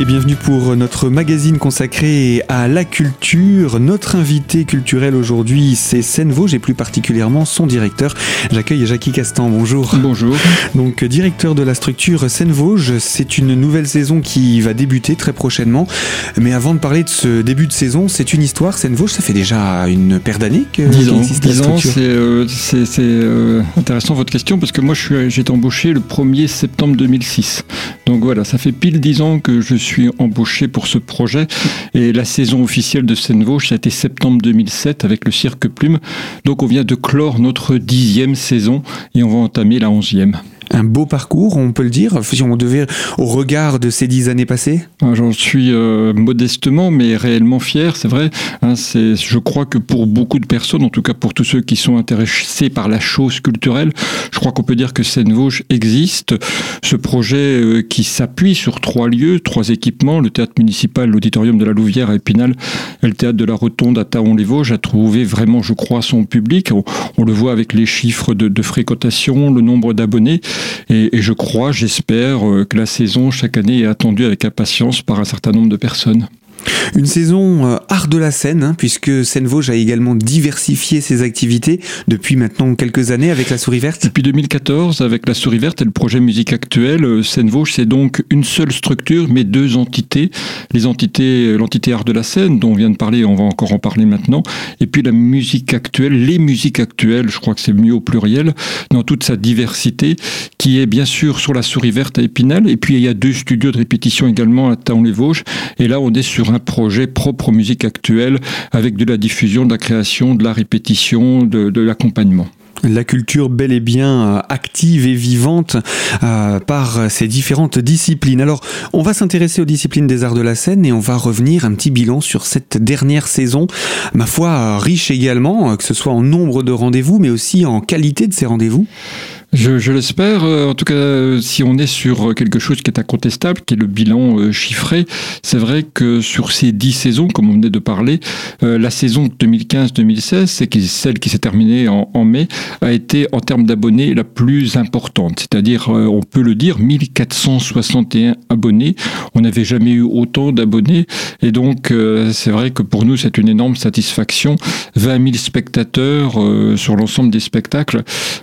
Et bienvenue pour notre magazine consacré à la culture. Notre invité culturel aujourd'hui, c'est Seine Vosges et plus particulièrement son directeur. J'accueille Jackie Castan. Bonjour. Bonjour. Donc, directeur de la structure Seine Vosges, c'est une nouvelle saison qui va débuter très prochainement. Mais avant de parler de ce début de saison, c'est une histoire. Seine Vosges, ça fait déjà une paire d'années que Dix ans. existe la Dix ans, structure. c'est euh, euh, intéressant votre question parce que moi j'ai été embauché le 1er septembre 2006. Donc voilà, ça fait pile 10 ans que je suis embauché pour ce projet et la saison officielle de Seine-Vosges, ça a été septembre 2007 avec le Cirque Plume. Donc on vient de clore notre dixième saison et on va entamer la onzième. Un beau parcours, on peut le dire, si on devait, au regard de ces dix années passées? Ah, J'en suis euh, modestement, mais réellement fier, c'est vrai. Hein, je crois que pour beaucoup de personnes, en tout cas pour tous ceux qui sont intéressés par la chose culturelle, je crois qu'on peut dire que Seine-Vosges existe. Ce projet euh, qui s'appuie sur trois lieux, trois équipements, le théâtre municipal, l'auditorium de la Louvière à Épinal et le théâtre de la Rotonde à Taon-les-Vosges, a trouvé vraiment, je crois, son public. On, le voit avec les chiffres de fréquentation, le nombre d'abonnés. Et, je crois, j'espère, euh, que la saison chaque année est attendue avec impatience par un certain nombre de personnes. Une saison euh, art de la scène, hein, puisque Seine-Vosges a également diversifié ses activités depuis maintenant quelques années avec la souris verte. Depuis 2014, avec la Souris Verte et le projet Musique Actuelle, euh, Seine-Vosges, c'est donc une seule structure, mais deux entités. Les entités, euh, l'entité art de la scène, dont on vient de parler, on va encore en parler maintenant, et puis la musique actuelle, les musiques actuelles, je crois que c'est mieux au pluriel, dans toute sa diversité, qui est bien sûr sur la Souris Verte à Épinal, et puis il y a deux studios de répétition également à Taon-les-Vosges, et là on est sur un projet propre aux musiques actuelles, avec de la diffusion, de la création, de la répétition, de, l'accompagnement. La culture bel et bien euh, active et vivante euh, par ces différentes disciplines. Alors, on va s'intéresser aux disciplines des arts de la scène et on va revenir un petit bilan sur cette dernière saison, ma foi euh, riche également, que ce soit en nombre de rendez-vous, mais aussi en qualité de ces rendez-vous. Je, je l'espère. Euh, En tout cas, euh, si on est sur quelque chose qui est incontestable, qui est le bilan euh, chiffré, c'est vrai que sur ces dix saisons, comme on venait de parler, euh, la saison 2015-2016, c'est celle qui s'est terminée en, mai, a été en termes d'abonnés la plus importante. C'est-à-dire, euh, on peut le dire, 1461 abonnés. On n'avait jamais eu autant d'abonnés. Et donc, euh, c'est vrai que pour nous, c'est une énorme satisfaction. 20 000 spectateurs euh, sur l'ensemble des spectacles.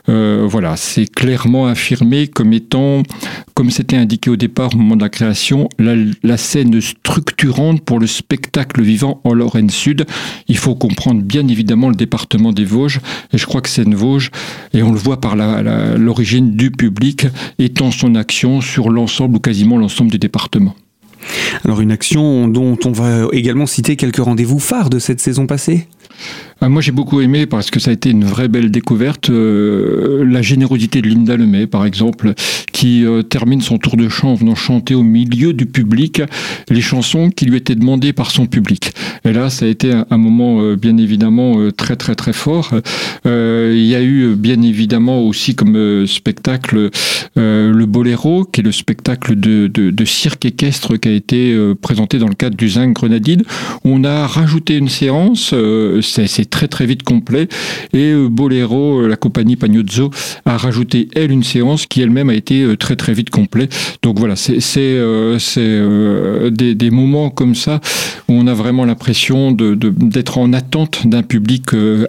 Euh, voilà, c'est clairement affirmé comme étant, comme c'était indiqué au départ au moment de la création, la, scène structurante pour le spectacle vivant en Lorraine Sud. Il faut comprendre bien évidemment le département des Vosges, et je crois que Seine-Vosges, et on le voit par l'origine du public, étend son action sur l'ensemble ou quasiment l'ensemble du département. Alors, une action dont on va également citer quelques rendez-vous phares de cette saison passée? Ah, moi j'ai beaucoup aimé parce que ça a été une vraie belle découverte. euh, la générosité de Linda Lemay, par exemple, qui euh, termine son tour de chant en venant chanter au milieu du public les chansons qui lui étaient demandées par son public. Et là, ça a été un, moment euh, bien évidemment euh, très très très fort. Euh, il y a eu bien évidemment aussi comme euh, spectacle le Boléro, qui est le spectacle de, de, de cirque équestre qui a été présenté dans le cadre du Zinc Grenadine. On a rajouté une séance, c'est très très vite complet, et euh, Boléro, euh, la compagnie Pagnozzo, a rajouté elle une séance qui elle-même a été euh, très très vite complet. Donc voilà, c'est euh, euh, des, des moments comme ça où on a vraiment l'impression de- de- d'être en attente d'un public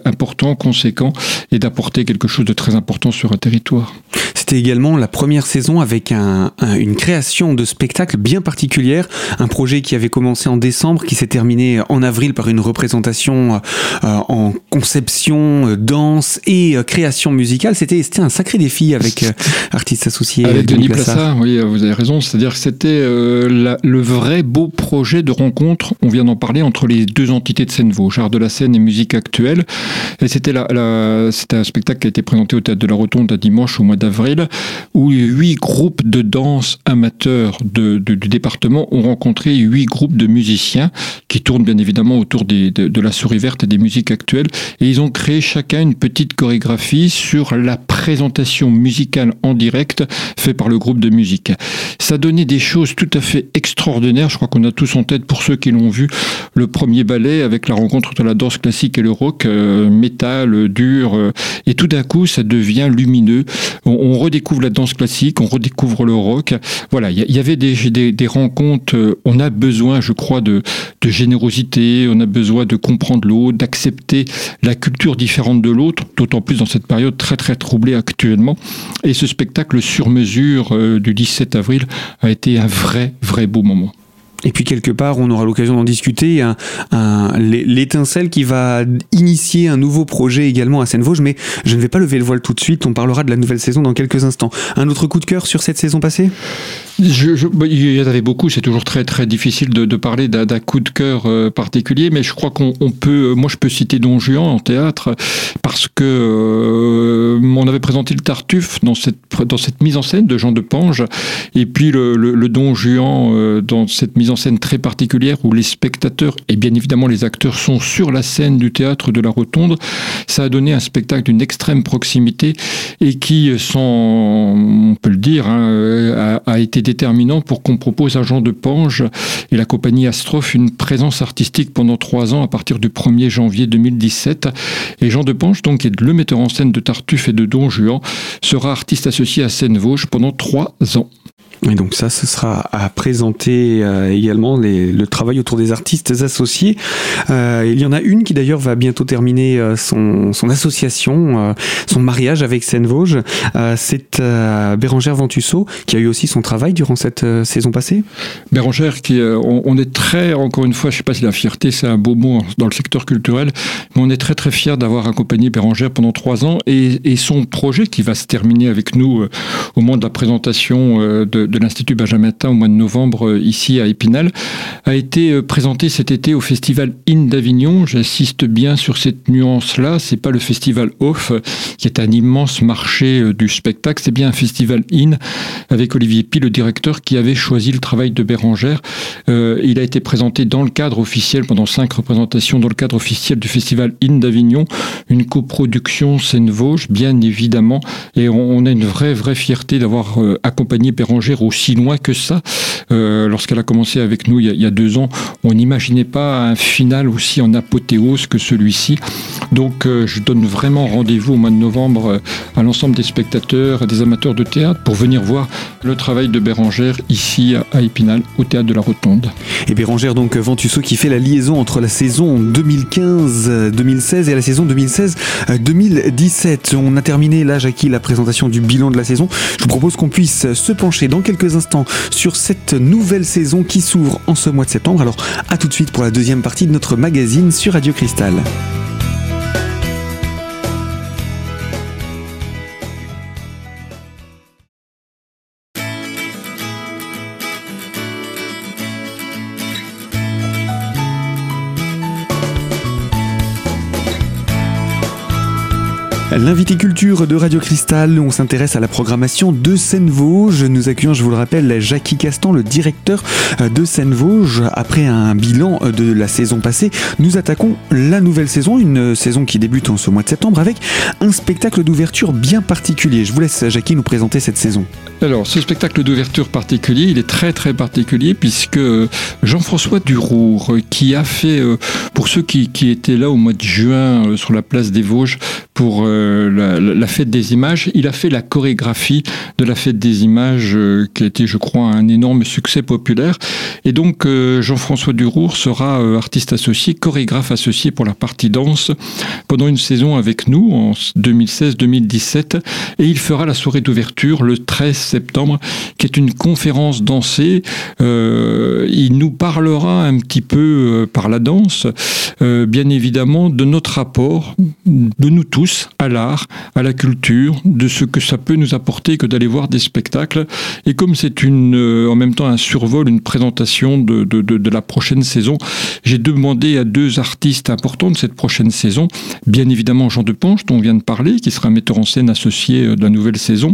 important, conséquent, et d'apporter quelque chose de très important sur un territoire. C'était également la première saison avec un- un- une création de spectacle bien particulière, un projet qui avait commencé en décembre, qui s'est terminé en avril par une représentation en conception, euh, danse et euh, création musicale. C'était un sacré défi avec euh, artistes associés. Avec Denis Plassard, oui, vous avez raison. C'est-à-dire que c'était euh, le vrai beau projet de rencontre, on vient d'en parler, entre les deux entités de Seine-Vosges, art de la scène et musique actuelle. Et c'était la, la- un spectacle qui a été présenté au Théâtre de la Rotonde un dimanche au mois d'avril, où huit groupes de danse amateurs de- de- du département ont rencontré huit groupes de musiciens qui tournent bien évidemment autour des- de, de la souris verte et des musiques Et ils ont créé chacun une petite chorégraphie sur la présentation musicale en direct fait par le groupe de musique. Ça donnait des choses tout à fait extraordinaires. Je crois qu'on a tous en tête, pour ceux qui l'ont vu, le premier ballet avec la rencontre entre la danse classique et le rock, euh, métal, dur. Euh, et tout d'un coup, ça devient lumineux. On, redécouvre la danse classique, on redécouvre le rock. Voilà, il y, avait des, des, rencontres. Euh, on a besoin, je crois, de, de générosité. On a besoin de comprendre l'autre, d'accepter la culture différente de l'autre, d'autant plus dans cette période très très troublée actuellement. Et ce spectacle sur mesure du 17 avril a été un vrai, vrai beau moment. Et puis quelque part, on aura l'occasion d'en discuter, l'étincelle qui va initier un nouveau projet également à Seine-Vosges, mais je ne vais pas lever le voile tout de suite, on parlera de la nouvelle saison dans quelques instants. Un autre coup de cœur sur cette saison passée? Bah, Il y en avait beaucoup, c'est toujours très très difficile de, parler d'un coup de cœur euh, particulier, mais je crois qu'on peut, moi je peux citer Don Juan en théâtre, parce que euh, on avait présenté le Tartuffe dans cette, mise en scène de Jean de Pange, et puis le, Don Juan euh, dans cette mise en scène très particulière où les spectateurs et bien évidemment les acteurs sont sur la scène du théâtre de la Rotonde. Ça a donné un spectacle d'une extrême proximité et qui, sans, on peut le dire, hein, a, été déterminant pour qu'on propose à Jean de Pange et la compagnie Astrophe une présence artistique pendant trois ans à partir du 1er janvier 2017. Et Jean de Pange, donc, est le metteur en scène de Tartuffe et de Don Juan, sera artiste associé à Seine-Vosges pendant trois ans. Et donc ça, ce sera à présenter euh, également le travail autour des artistes associés. Euh, il y en a une qui d'ailleurs va bientôt terminer euh, son, association, son mariage avec Seine-Vosges. c'est Bérangère Ventusseau qui a eu aussi son travail durant cette saison passée. Bérangère, on, est très, encore une fois, je ne sais pas si la fierté c'est un beau mot dans le secteur culturel, mais on est très très fiers d'avoir accompagné Bérangère pendant trois ans et, son projet qui va se terminer avec nous au moment de la présentation de de l'Institut Benjamin au mois de novembre euh, ici à Épinal, a été euh, présenté cet été au Festival In d'Avignon. J'insiste bien sur cette nuance-là. C'est pas le Festival Off, qui est un immense marché euh, du spectacle. C'est bien un Festival In avec Olivier Pi, le directeur, qui avait choisi le travail de Bérangère. il a été présenté dans le cadre officiel, pendant cinq représentations, dans le cadre officiel du Festival In d'Avignon, une coproduction Seine-Vosges, bien évidemment. Et on, a une vraie, vraie fierté d'avoir accompagné Aussi loin que ça. Euh, lorsqu'elle a commencé avec nous il y a, deux ans, on n'imaginait pas un final aussi en apothéose que celui-ci. Donc euh, je donne vraiment rendez-vous au mois de novembre euh, à l'ensemble des spectateurs des amateurs de théâtre pour venir voir le travail de Bérangère ici à Épinal, au théâtre de la Rotonde. Et Bérangère, donc Ventusseau, qui fait la liaison entre la saison 2015-2016 et la saison 2016-2017. On a terminé là, Jackie, la présentation du bilan de la saison. Je vous propose qu'on puisse se pencher dans quelques instants sur cette nouvelle saison qui s'ouvre en ce mois de septembre. Alors à tout de suite pour la deuxième partie de notre magazine sur Radio Cristal. L'invité culture de Radio Cristal, on s'intéresse à la programmation de Seine-Vosges. Nous accueillons, je vous le rappelle, Jackie Castan, le directeur euh, de Seine-Vosges. Après un bilan euh, de la saison passée, nous attaquons la nouvelle saison, une saison qui débute en ce mois de septembre avec un spectacle d'ouverture bien particulier. Je vous laisse, Jackie, nous présenter cette saison. Alors, ce spectacle d'ouverture particulier, il est très très particulier puisque Jean-François Durour, qui a fait, euh, pour ceux qui, étaient là au mois de juin sur la place des Vosges pour la, fête des images. Il a fait la chorégraphie de la fête des images euh, qui a été, je crois, un énorme succès populaire. Et donc, euh, Jean-François Durour sera euh, artiste associé, chorégraphe associé pour la partie danse pendant une saison avec nous en 2016-2017. Et il fera la soirée d'ouverture le 13 septembre, qui est une conférence dansée. il nous parlera un petit peu par la danse, bien évidemment, de notre rapport, de nous tous, à l'art, à la culture, de ce que ça peut nous apporter que d'aller voir des spectacles. Et comme c'est une, euh, en même temps un survol, une présentation de, de, la prochaine saison, j'ai demandé à deux artistes importants de cette prochaine saison, bien évidemment Jean Depanche, dont on vient de parler, qui sera metteur en scène associé euh, de la nouvelle saison,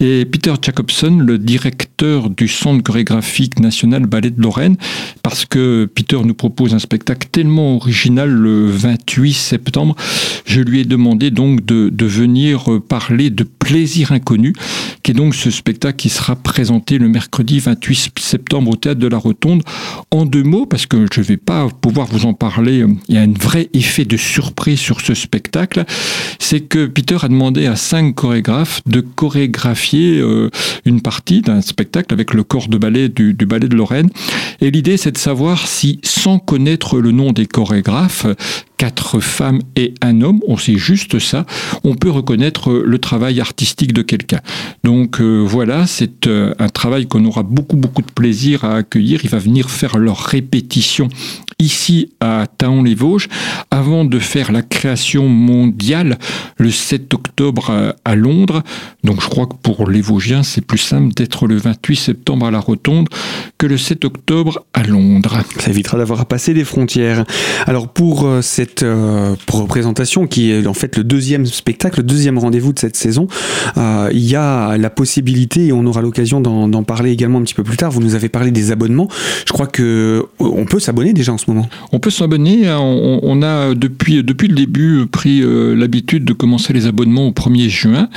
et Peter Jacobson, le directeur du Centre chorégraphique national Ballet de Lorraine, parce que Peter nous propose un spectacle tellement original le 28 septembre. Je lui ai demandé donc de, venir parler de Plaisir inconnu, qui est donc ce spectacle qui sera présenté le mercredi 28 septembre au théâtre de la Rotonde. En deux mots, parce que je ne vais pas pouvoir vous en parler, il y a un vrai effet de surprise sur ce spectacle, c'est que Peter a demandé à cinq chorégraphes de chorégraphier euh, une partie d'un spectacle avec le corps de ballet du, ballet de Lorraine. Et l'idée, c'est de savoir si, sans connaître le nom des chorégraphes, quatre femmes et un homme, on sait juste ça, on peut reconnaître le travail artistique de quelqu'un. Donc euh, voilà, c'est euh, un travail qu'on aura beaucoup beaucoup de plaisir à accueillir. Il va venir faire leur répétition ici à Taon-les-Vosges avant de faire la création mondiale le 7 octobre à, Londres. Donc je crois que pour les Vosgiens, c'est plus simple d'être le 28 septembre à la Rotonde que le 7 octobre à Londres. Ça évitera d'avoir à passer des frontières. Alors pour euh, cette euh, représentation qui est en fait le deuxième spectacle, le deuxième rendez-vous de cette saison, euh, il y a la possibilité, et on aura l'occasion d'en parler également un petit peu plus tard, vous nous avez parlé des abonnements. Je crois que on peut s'abonner déjà en ce on peut s'abonner. Hein. On, a depuis, depuis le début pris euh, l'habitude de commencer les abonnements au 1er juin.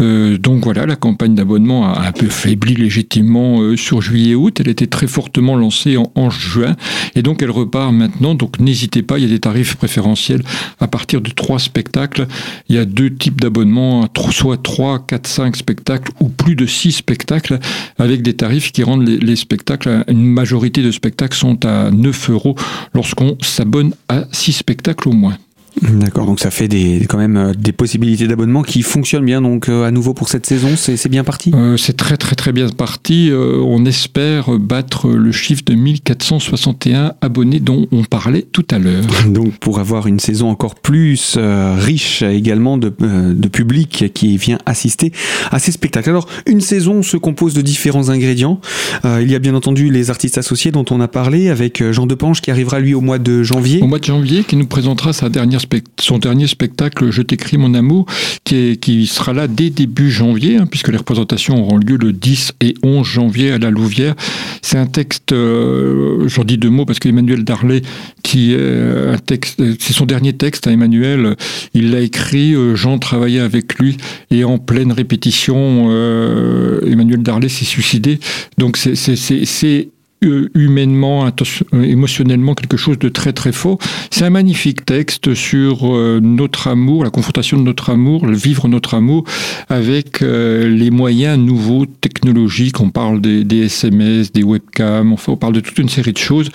Euh, donc voilà, la campagne d'abonnement a un peu faibli légitimement euh, sur juillet-août. Elle était très fortement lancée en, juin. Et donc elle repart maintenant. Donc n'hésitez pas, il y a des tarifs préférentiels à partir de trois spectacles. Il y a deux types d'abonnements, soit 3, 4, 5 spectacles ou plus de 6 spectacles avec des tarifs qui rendent les, les spectacles, une majorité de spectacles sont à 9 euros lorsqu'on s'abonne à six spectacles au moins. D'accord, donc ça fait des, quand même euh, des possibilités d'abonnement qui fonctionnent bien. Donc euh, à nouveau pour cette saison, c'est bien parti? Euh, C'est très très très bien parti. on espère battre le chiffre de 1461 abonnés dont on parlait tout à l'heure. Donc pour avoir une saison encore plus riche également de, de, public qui vient assister à ces spectacles. Alors une saison se compose de différents ingrédients. il y a bien entendu les artistes associés dont on a parlé avec Jean Depanche qui arrivera lui au mois de janvier. Au mois de janvier qui nous présentera sa dernière son dernier spectacle Je t'écris mon amour, qui, sera là dès début janvier, hein, puisque les représentations auront lieu le 10 et 11 janvier à la Louvière. C'est un texte, euh, j'en dis deux mots, parce qu'Emmanuel Darley, qui un texte, c'est son dernier texte à Emmanuel, il l'a écrit, euh, Jean travaillait avec lui, et en pleine répétition, euh, Emmanuel Darley s'est suicidé. Donc c'est euh, humainement, euh, émotionnellement quelque chose de très très fort. C'est un magnifique texte sur euh, notre amour, la confrontation de notre amour, le vivre notre amour avec les moyens nouveaux technologiques. On parle des, SMS, des webcams, on parle de toute une série de choses.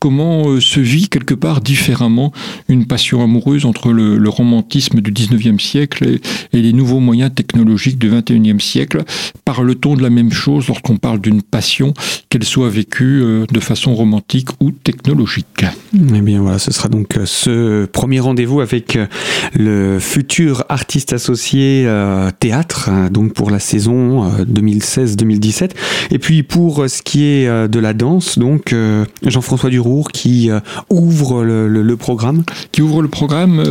Comment se vit quelque part différemment une passion amoureuse entre le, romantisme du 19e siècle et, et, les nouveaux moyens technologiques du 21e siècle? Parle-t-on de la même chose lorsqu'on parle d'une passion, qu'elle soit vécue euh, de façon romantique ou technologique. Eh bien voilà, ce sera donc euh, ce premier rendez-vous avec euh, le futur artiste associé théâtre, hein, donc pour la saison 2016-2017. Et puis pour ce qui est de la danse, donc Jean-François Durour qui ouvre le, programme. Qui ouvre le programme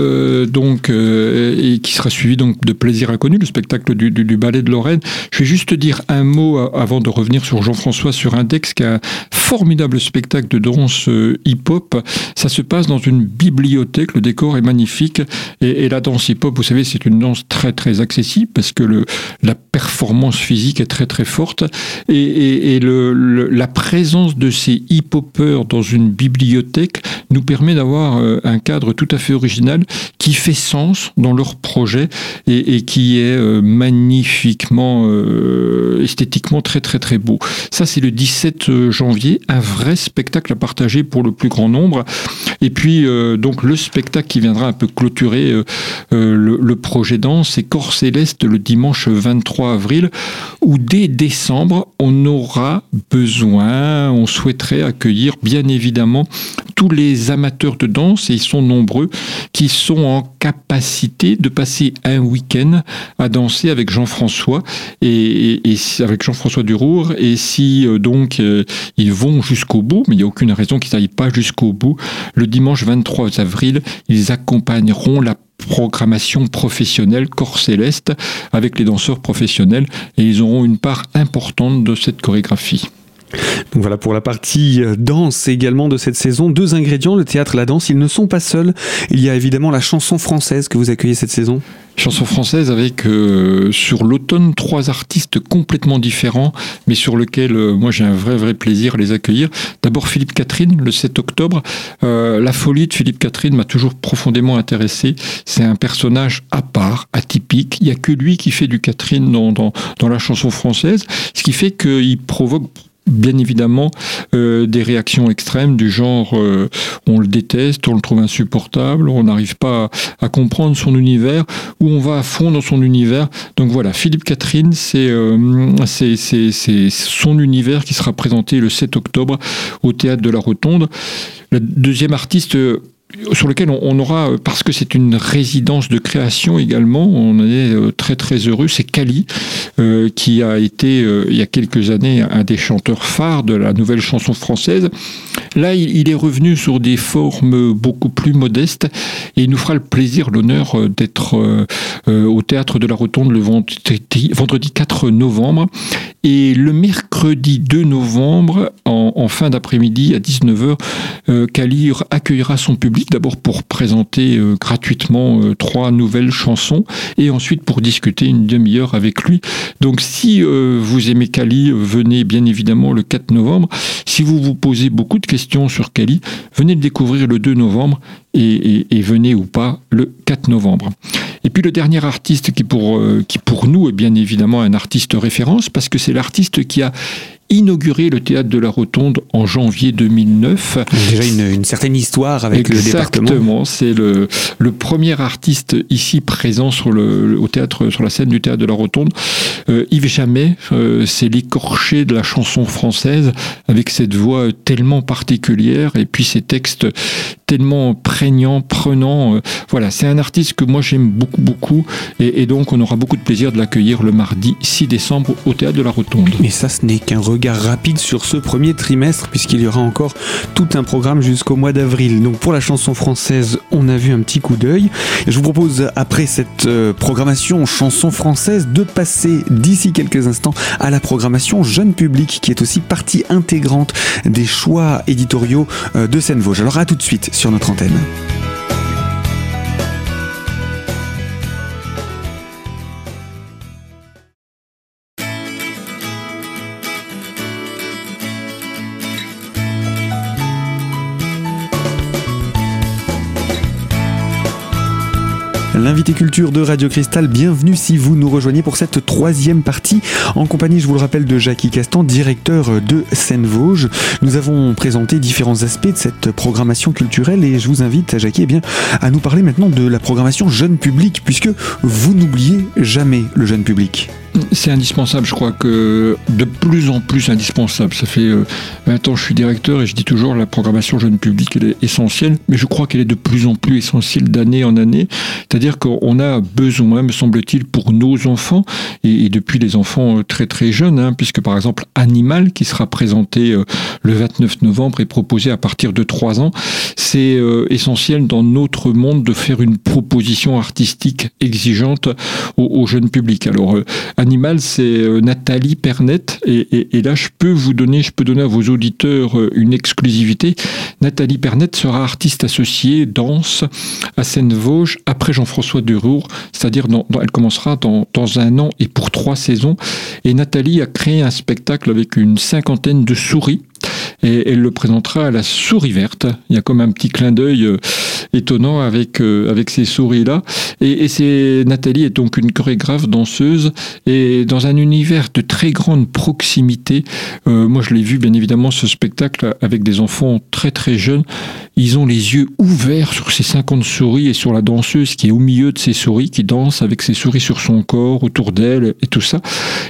donc et qui sera suivi donc de Plaisir inconnu, le spectacle du, du, ballet de Lorraine. Je vais juste dire un mot avant de revenir sur Jean-François sur Index qui a formidable spectacle de danse euh, hip-hop. Ça se passe dans une bibliothèque, le décor est magnifique. Et, la danse hip-hop, vous savez, c'est une danse très très accessible parce que la performance physique est très très forte. Et, la présence de ces hip-hoppers dans une bibliothèque nous permet d'avoir euh, un cadre tout à fait original qui fait sens dans leur projet et, qui est euh, magnifiquement, esthétiquement très très très beau. Ça, c'est le 17 janvier un vrai spectacle à partager pour le plus grand nombre. Et puis, euh, donc, le spectacle qui viendra un peu clôturer euh, euh, le, projet danse, c'est Corps Céleste le dimanche 23 avril, où dès décembre, on aura besoin, on souhaiterait accueillir bien évidemment les amateurs de danse, et ils sont nombreux, qui sont en capacité de passer un week-end à danser avec Jean-François et, avec Jean-François Durour. Et si donc ils vont jusqu'au bout, mais il n'y a aucune raison qu'ils n'aillent pas jusqu'au bout. Le dimanche 23 avril, ils accompagneront la programmation professionnelle Corps Céleste avec les danseurs professionnels et ils auront une part importante de cette chorégraphie. Donc voilà pour la partie euh, danse également de cette saison. Deux ingrédients, le théâtre la danse, ils ne sont pas seuls. Il y a évidemment la chanson française que vous accueillez cette saison. Chanson française avec euh, sur l'automne trois artistes complètement différents, mais sur lesquels euh, moi j'ai un vrai vrai plaisir à les accueillir. D'abord Philippe Catherine le 7 octobre. la folie de Philippe Catherine m'a toujours profondément intéressé. C'est un personnage à part, atypique. Il n'y a que lui qui fait du Catherine dans, dans la chanson française, ce qui fait qu'il provoque bien évidemment euh, des réactions extrêmes du genre euh, on le déteste, on le trouve insupportable, on n'arrive pas à, comprendre son univers ou on va à fond dans son univers. Donc voilà, Philippe Catherine, euh, c'est c'est son univers qui sera présenté le 7 octobre au théâtre de la Rotonde. Le deuxième artiste sur lequel on, aura, parce que c'est une résidence de création également, on est euh, très très heureux, c'est Kali, euh, qui a été euh, il y a quelques années un des chanteurs phares de la nouvelle chanson française. Là, il, est revenu sur des formes beaucoup plus modestes et il nous fera le plaisir, l'honneur d'être au théâtre de la Rotonde le vendredi, vendredi 4 novembre. Et le mercredi 2 novembre, en, en fin d'après-midi à 19h, Kali accueillera son public d'abord pour présenter euh, gratuitement euh, trois nouvelles chansons et ensuite pour discuter une demi-heure avec lui. Donc si euh, vous aimez Kali, venez bien évidemment le 4 novembre. Si vous vous posez beaucoup de questions sur Kali, venez le découvrir le 2 novembre et, venez ou pas le 4 novembre. Et puis le dernier artiste qui pour, qui pour nous est bien évidemment un artiste référence parce que c'est l'artiste qui a inauguré le théâtre de la Rotonde en janvier 2009. Déjà une, certaine histoire avec le département. Exactement, c'est le, le premier artiste ici présent sur le, au théâtre, sur la scène du théâtre de la Rotonde. Euh, Yves Jamais, euh, c'est l'écorché de la chanson française avec cette voix tellement particulière et puis ces textes tellement prégnants, prenants. Euh, voilà, c'est un artiste que moi j'aime beaucoup, beaucoup et, et, donc on aura beaucoup de plaisir de l'accueillir le mardi 6 décembre au théâtre de la Rotonde. Mais ça, ce n'est qu'un regard rapide sur ce premier trimestre, puisqu'il y aura encore tout un programme jusqu'au mois d'avril. Donc pour la chanson française, on a vu un petit coup d'œil. Je vous propose, après cette euh, programmation chanson française, de passer d'ici quelques instants à la programmation jeune public, qui est aussi partie intégrante des choix éditoriaux euh, de Seine-Vosges. Alors à tout de suite sur notre antenne. L'invité culture de Radio Cristal, bienvenue si vous nous rejoignez pour cette troisième partie en compagnie, je vous le rappelle, de Jackie Castan, directeur de Seine-Vosges. Nous avons présenté différents aspects de cette programmation culturelle et je vous invite, Jackie, eh bien, à nous parler maintenant de la programmation jeune public puisque vous n'oubliez jamais le jeune public. C'est indispensable, je crois que de plus en plus indispensable. Ça fait 20 euh, ans je suis directeur et je dis toujours la programmation jeune public elle est essentielle, mais je crois qu'elle est de plus en plus essentielle d'année en année. C'est-à-dire qu'on a besoin, me semble-t-il, pour nos enfants et, depuis les enfants euh, très très jeunes, hein, puisque par exemple Animal qui sera présenté euh, le 29 novembre et proposé à partir de 3 ans, c'est essentiel dans notre monde de faire une proposition artistique exigeante au, au jeune public. Alors Animal, c'est euh, Nathalie Pernet. Et, là, je peux vous donner, je peux donner à vos auditeurs euh, une exclusivité. Nathalie Pernet sera artiste associée danse à Seine-Vosges après Jean-François Durour, c'est-à-dire elle commencera dans, dans un an et pour trois saisons. Et Nathalie a créé un spectacle avec une cinquantaine de souris et elle le présentera à la souris verte. Il y a comme un petit clin d'œil euh, étonnant avec, euh, avec ces souris-là. Et, c'est Nathalie est donc une chorégraphe danseuse et dans un univers de très grande proximité. Euh, moi, je l'ai vu bien évidemment ce spectacle avec des enfants très très jeunes. Ils ont les yeux ouverts sur ces 50 souris et sur la danseuse qui est au milieu de ces souris, qui danse avec ses souris sur son corps, autour d'elle et tout ça.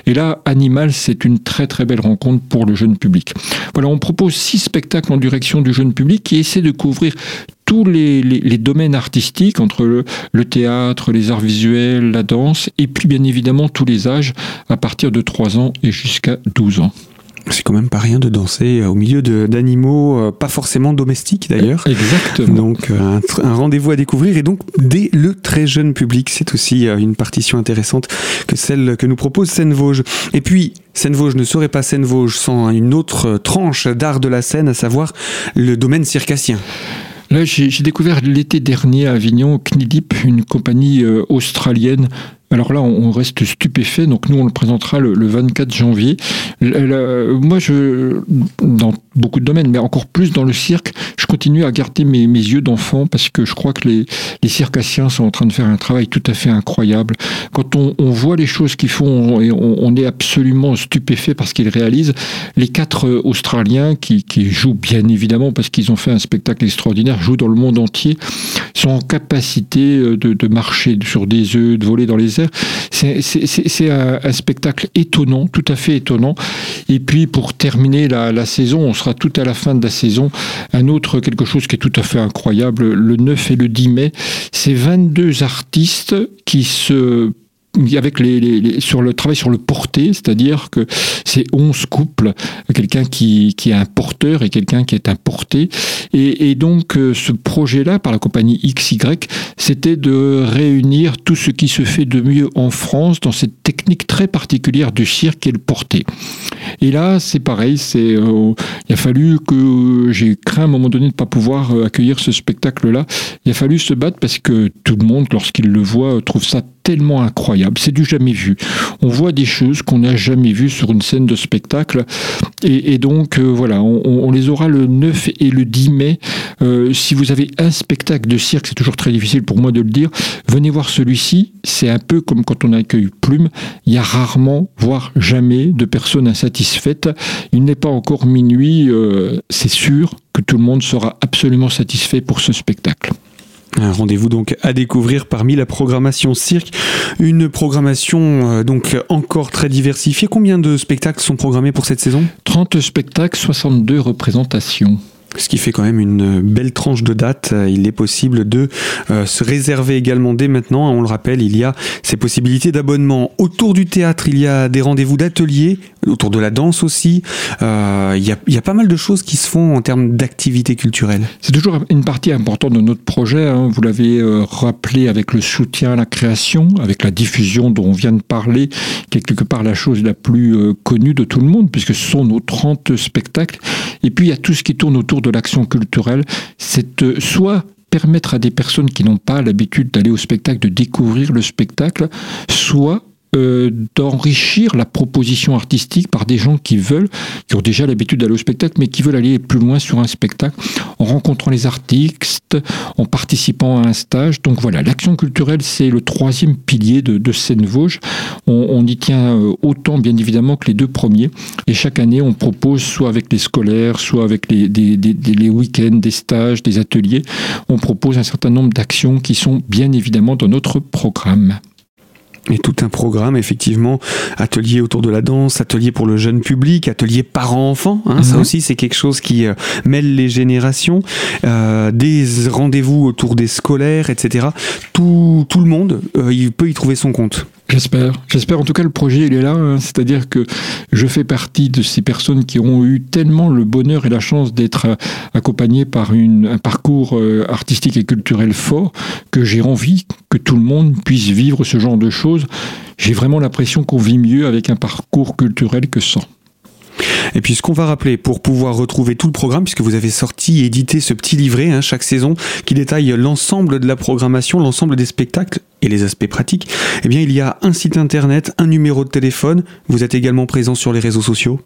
Et là, Animal, c'est une très très belle rencontre pour le jeune public. Voilà, propose six spectacles en direction du jeune public qui essaie de couvrir tous les, domaines artistiques, entre le, théâtre, les arts visuels, la danse, et puis bien évidemment tous les âges, à partir de 3 ans et jusqu'à 12 ans. C'est quand même pas rien de danser au milieu d'animaux pas forcément domestiques d'ailleurs. Exactement. Donc un, un rendez-vous à découvrir et donc dès le très jeune public, c'est aussi une partition intéressante que celle que nous propose Seine-Vosges. Et puis Seine-Vosges ne serait pas Seine-Vosges sans une autre tranche d'art de la scène, à savoir le domaine circassien. Là, j'ai découvert l'été dernier à Avignon Knidip, une compagnie euh, australienne alors là, on reste stupéfait. Donc nous, on le présentera le, 24 janvier. moi, je, dans beaucoup de domaines, mais encore plus dans le cirque, je continue à garder mes, yeux d'enfant parce que je crois que les, les, circassiens sont en train de faire un travail tout à fait incroyable. Quand on, voit les choses qu'ils font, on, on, est absolument stupéfait par ce qu'ils réalisent. Les quatre Australiens qui, jouent bien évidemment parce qu'ils ont fait un spectacle extraordinaire, jouent dans le monde entier, sont en capacité de, de marcher sur des œufs, de voler dans les c'est un, spectacle étonnant, tout à fait étonnant. Et puis pour terminer la, saison, on sera tout à la fin de la saison, un autre quelque chose qui est tout à fait incroyable, le 9 et le 10 mai, c'est 22 artistes qui se avec les, sur le travail sur le porté, c'est-à-dire que c'est 11 couples, quelqu'un qui, qui est un porteur et quelqu'un qui est un porté. Et, donc euh, ce projet-là, par la compagnie XY, c'était de réunir tout ce qui se fait de mieux en France dans cette technique très particulière du cirque et le porté. Et là, c'est pareil, c'est euh, il a fallu que j'ai craint à un moment donné de ne pas pouvoir euh, accueillir ce spectacle-là. Il a fallu se battre parce que tout le monde, lorsqu'il le voit, trouve ça tellement incroyable, c'est du jamais vu. On voit des choses qu'on n'a jamais vues sur une scène de spectacle. Et, donc, euh, voilà, on, les aura le 9 et le 10 mai. Euh, si vous avez un spectacle de cirque, c'est toujours très difficile pour moi de le dire, venez voir celui-ci. C'est un peu comme quand on accueille Plume. Il y a rarement, voire jamais, de personnes insatisfaites. Il n'est pas encore minuit. Euh, c'est sûr que tout le monde sera absolument satisfait pour ce spectacle. Un rendez-vous donc à découvrir parmi la programmation cirque. Une programmation euh, donc encore très diversifiée. Combien de spectacles sont programmés pour cette saison? 30 spectacles, 62 représentations ce qui fait quand même une belle tranche de date. Il est possible de euh, se réserver également dès maintenant. On le rappelle, il y a ces possibilités d'abonnement. Autour du théâtre, il y a des rendez-vous d'ateliers, autour de la danse aussi. Euh, il, y a, pas mal de choses qui se font en termes d'activité culturelle. C'est toujours une partie importante de notre projet. Hein. Vous l'avez euh, rappelé avec le soutien à la création, avec la diffusion dont on vient de parler, quelque part la chose la plus connue de tout le monde, puisque ce sont nos 30 spectacles. Et puis il y a tout ce qui tourne autour de l'action culturelle, c'est euh, soit permettre à des personnes qui n'ont pas l'habitude d'aller au spectacle de découvrir le spectacle, soit euh, d'enrichir la proposition artistique par des gens qui veulent, qui ont déjà l'habitude d'aller au spectacle, mais qui veulent aller plus loin sur un spectacle, en rencontrant les artistes, en participant à un stage. Donc voilà, l'action culturelle, c'est le troisième pilier de, Seine-Vosges. On, y tient euh, autant, bien évidemment, que les deux premiers. Et chaque année, on propose, soit avec les scolaires, soit avec les week-ends, des stages, des ateliers, on propose un certain nombre d'actions qui sont bien évidemment dans notre programme et tout un programme effectivement atelier autour de la danse atelier pour le jeune public atelier parents-enfants hein, ça mhm. aussi c'est quelque chose qui euh, mêle les générations euh, des rendez-vous autour des scolaires etc tout, tout le monde euh, il peut y trouver son compte J'espère. J'espère. En tout cas, le projet, il est là. Hein. C'est-à-dire que je fais partie de ces personnes qui ont eu tellement le bonheur et la chance d'être euh, accompagnées par un parcours euh, artistique et culturel fort que j'ai envie que tout le monde puisse vivre ce genre de choses. J'ai vraiment l'impression qu'on vit mieux avec un parcours culturel que sans. Et puis ce qu'on va rappeler pour pouvoir retrouver tout le programme, puisque vous avez sorti et édité ce petit livret hein, chaque saison qui détaille l'ensemble de la programmation, l'ensemble des spectacles et les aspects pratiques, eh bien il y a un site internet, un numéro de téléphone, vous êtes également présent sur les réseaux sociaux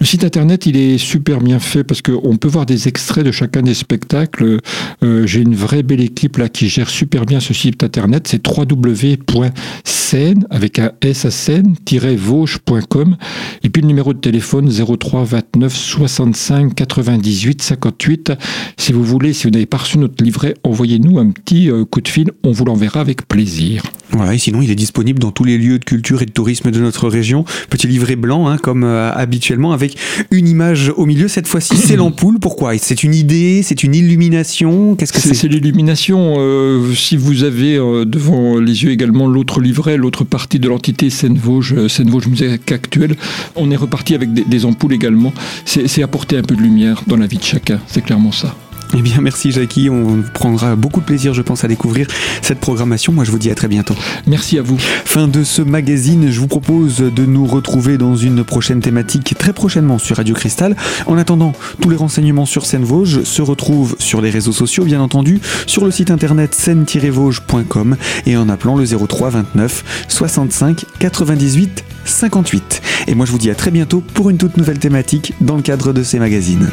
le site internet, il est super bien fait parce qu'on peut voir des extraits de chacun des spectacles. Euh, j'ai une vraie belle équipe là qui gère super bien ce site internet. C'est www.scène avec un S à scène-vauche.com et puis le numéro de téléphone 03 29 65 98 58. Si vous voulez, si vous n'avez pas reçu notre livret, envoyez-nous un petit euh, coup de fil. On vous l'enverra avec plaisir. Voilà, et sinon il est disponible dans tous les lieux de culture et de tourisme de notre région. Petit livret blanc, hein, comme euh, habituellement, avec une image au milieu. Cette fois-ci, c'est l'ampoule. Pourquoi? C'est une idée? C'est une illumination? Qu'est-ce que c'est C'est? l'illumination. Euh, si vous avez euh, devant les yeux également l'autre livret, l'autre partie de l'entité Seine-Vosges, Seine-Vosges Musique Actuelle, on est reparti avec des, des ampoules également. C'est apporter un peu de lumière dans la vie de chacun. C'est clairement ça. Eh bien, merci Jackie. On prendra beaucoup de plaisir, je pense, à découvrir cette programmation. Moi, je vous dis à très bientôt. Merci à vous. Fin de ce magazine. Je vous propose de nous retrouver dans une prochaine thématique très prochainement sur Radio Cristal. En attendant, tous les renseignements sur Seine-Vosges se retrouvent sur les réseaux sociaux, bien entendu, sur le site internet seine-vosges.com et en appelant le 03 29 65 98 58. Et moi, je vous dis à très bientôt pour une toute nouvelle thématique dans le cadre de ces magazines.